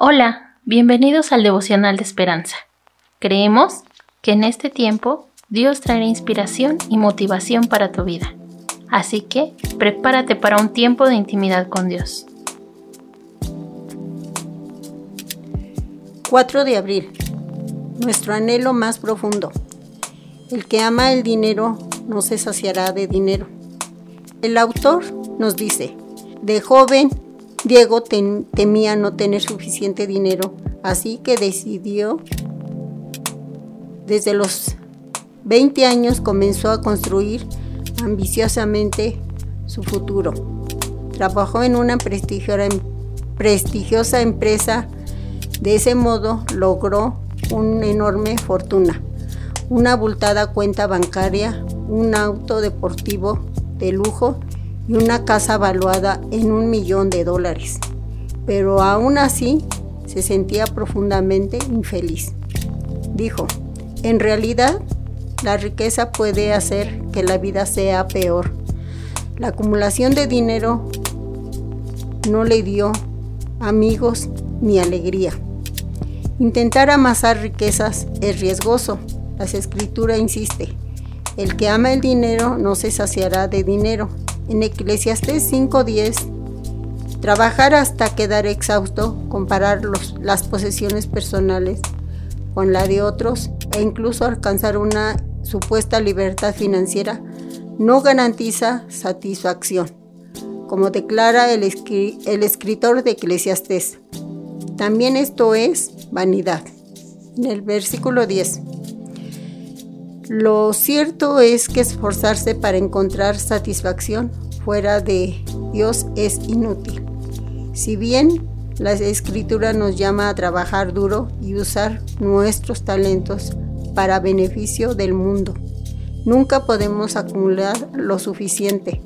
Hola, bienvenidos al devocional de esperanza. Creemos que en este tiempo Dios traerá inspiración y motivación para tu vida. Así que prepárate para un tiempo de intimidad con Dios. 4 de abril. Nuestro anhelo más profundo. El que ama el dinero no se saciará de dinero. El autor nos dice, de joven Diego temía no tener suficiente dinero, así que decidió, desde los 20 años comenzó a construir ambiciosamente su futuro. Trabajó en una prestigiosa empresa, de ese modo logró una enorme fortuna, una abultada cuenta bancaria, un auto deportivo de lujo y una casa valuada en un millón de dólares. Pero aún así se sentía profundamente infeliz. Dijo, en realidad la riqueza puede hacer que la vida sea peor. La acumulación de dinero no le dio amigos ni alegría. Intentar amasar riquezas es riesgoso. La escritura insiste, el que ama el dinero no se saciará de dinero, en Eclesiastés 5:10, trabajar hasta quedar exhausto, comparar las posesiones personales con la de otros e incluso alcanzar una supuesta libertad financiera no garantiza satisfacción, como declara el, el escritor de Eclesiastés. También esto es vanidad. En el versículo 10. Lo cierto es que esforzarse para encontrar satisfacción fuera de Dios es inútil. Si bien la escritura nos llama a trabajar duro y usar nuestros talentos para beneficio del mundo, nunca podemos acumular lo suficiente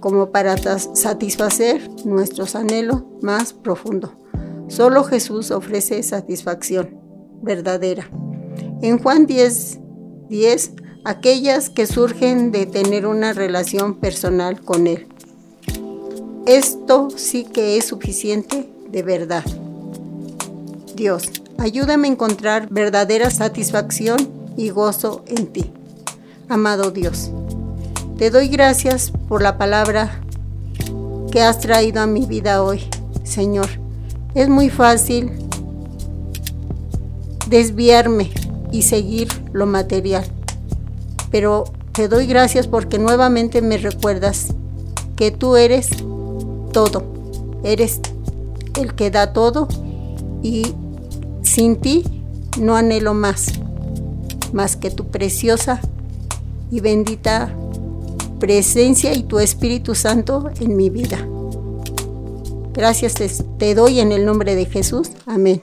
como para satisfacer nuestros anhelos más profundos. Solo Jesús ofrece satisfacción verdadera. En Juan 10, 10, aquellas que surgen de tener una relación personal con Él. Esto sí que es suficiente de verdad. Dios, ayúdame a encontrar verdadera satisfacción y gozo en ti. Amado Dios, te doy gracias por la palabra que has traído a mi vida hoy, Señor. Es muy fácil desviarme y seguir lo material. Pero te doy gracias porque nuevamente me recuerdas que tú eres todo, eres el que da todo y sin ti no anhelo más, más que tu preciosa y bendita presencia y tu Espíritu Santo en mi vida. Gracias te, doy en el nombre de Jesús. Amén.